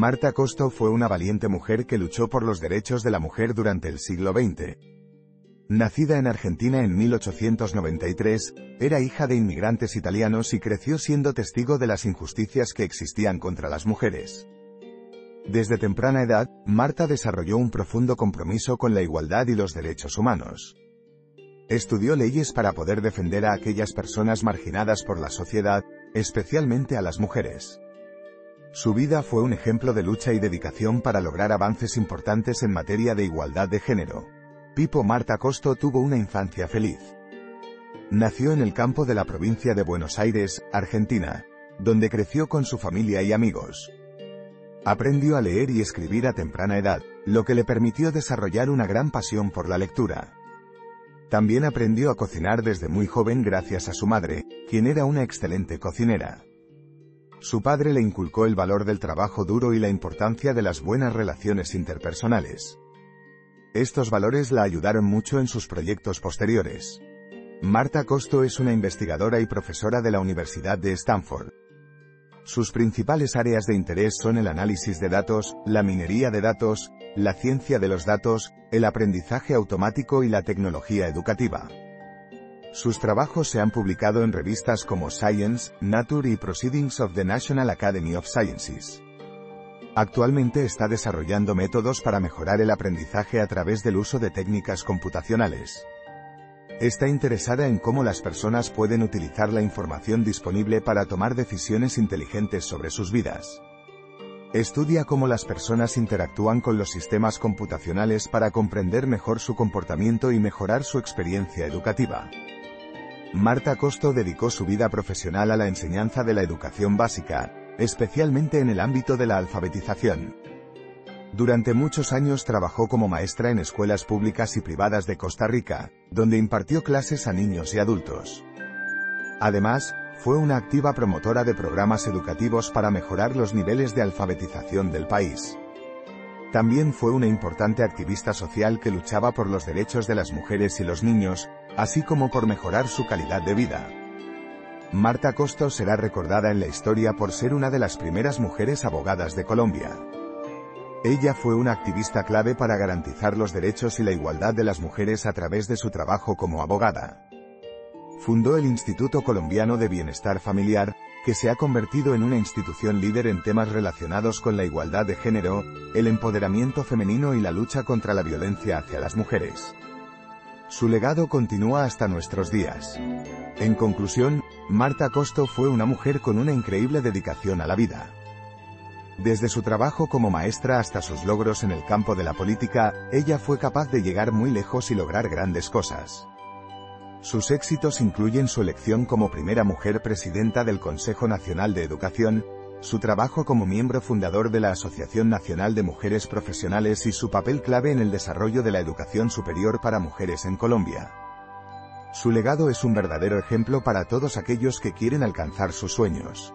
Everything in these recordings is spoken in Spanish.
Marta Costo fue una valiente mujer que luchó por los derechos de la mujer durante el siglo XX. Nacida en Argentina en 1893, era hija de inmigrantes italianos y creció siendo testigo de las injusticias que existían contra las mujeres. Desde temprana edad, Marta desarrolló un profundo compromiso con la igualdad y los derechos humanos. Estudió leyes para poder defender a aquellas personas marginadas por la sociedad, especialmente a las mujeres. Su vida fue un ejemplo de lucha y dedicación para lograr avances importantes en materia de igualdad de género. Pipo Marta Costo tuvo una infancia feliz. Nació en el campo de la provincia de Buenos Aires, Argentina, donde creció con su familia y amigos. Aprendió a leer y escribir a temprana edad, lo que le permitió desarrollar una gran pasión por la lectura. También aprendió a cocinar desde muy joven gracias a su madre, quien era una excelente cocinera. Su padre le inculcó el valor del trabajo duro y la importancia de las buenas relaciones interpersonales. Estos valores la ayudaron mucho en sus proyectos posteriores. Marta Costo es una investigadora y profesora de la Universidad de Stanford. Sus principales áreas de interés son el análisis de datos, la minería de datos, la ciencia de los datos, el aprendizaje automático y la tecnología educativa. Sus trabajos se han publicado en revistas como Science, Nature y Proceedings of the National Academy of Sciences. Actualmente está desarrollando métodos para mejorar el aprendizaje a través del uso de técnicas computacionales. Está interesada en cómo las personas pueden utilizar la información disponible para tomar decisiones inteligentes sobre sus vidas. Estudia cómo las personas interactúan con los sistemas computacionales para comprender mejor su comportamiento y mejorar su experiencia educativa. Marta Costo dedicó su vida profesional a la enseñanza de la educación básica, especialmente en el ámbito de la alfabetización. Durante muchos años trabajó como maestra en escuelas públicas y privadas de Costa Rica, donde impartió clases a niños y adultos. Además, fue una activa promotora de programas educativos para mejorar los niveles de alfabetización del país. También fue una importante activista social que luchaba por los derechos de las mujeres y los niños, así como por mejorar su calidad de vida. Marta Costo será recordada en la historia por ser una de las primeras mujeres abogadas de Colombia. Ella fue una activista clave para garantizar los derechos y la igualdad de las mujeres a través de su trabajo como abogada. Fundó el Instituto Colombiano de Bienestar Familiar, que se ha convertido en una institución líder en temas relacionados con la igualdad de género, el empoderamiento femenino y la lucha contra la violencia hacia las mujeres. Su legado continúa hasta nuestros días. En conclusión, Marta Costo fue una mujer con una increíble dedicación a la vida. Desde su trabajo como maestra hasta sus logros en el campo de la política, ella fue capaz de llegar muy lejos y lograr grandes cosas. Sus éxitos incluyen su elección como primera mujer presidenta del Consejo Nacional de Educación, su trabajo como miembro fundador de la Asociación Nacional de Mujeres Profesionales y su papel clave en el desarrollo de la educación superior para mujeres en Colombia. Su legado es un verdadero ejemplo para todos aquellos que quieren alcanzar sus sueños.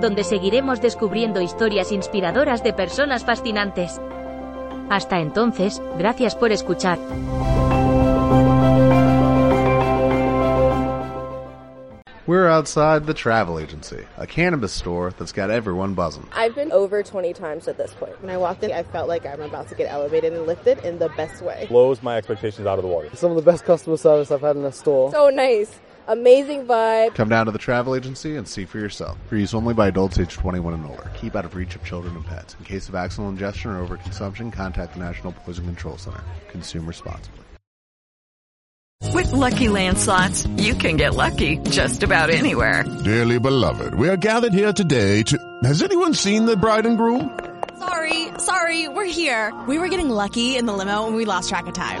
donde seguiremos descubriendo historias inspiradoras de personas fascinantes. Hasta entonces, gracias por escuchar. We're outside the travel agency, a cannabis store that's got everyone buzzing. I've been over 20 times at this point. When I walked in, I felt like I'm about to get elevated and lifted in the best way. Blows my expectations out of the water. Some of the best customer service I've had in a store. So nice. Amazing vibe. Come down to the travel agency and see for yourself. For use only by adults age 21 and older. Keep out of reach of children and pets. In case of accidental ingestion or overconsumption, contact the National Poison Control Center. Consume responsibly. With Lucky Land slots, you can get lucky just about anywhere. Dearly beloved, we are gathered here today to. Has anyone seen the bride and groom? Sorry, sorry, we're here. We were getting lucky in the limo and we lost track of time.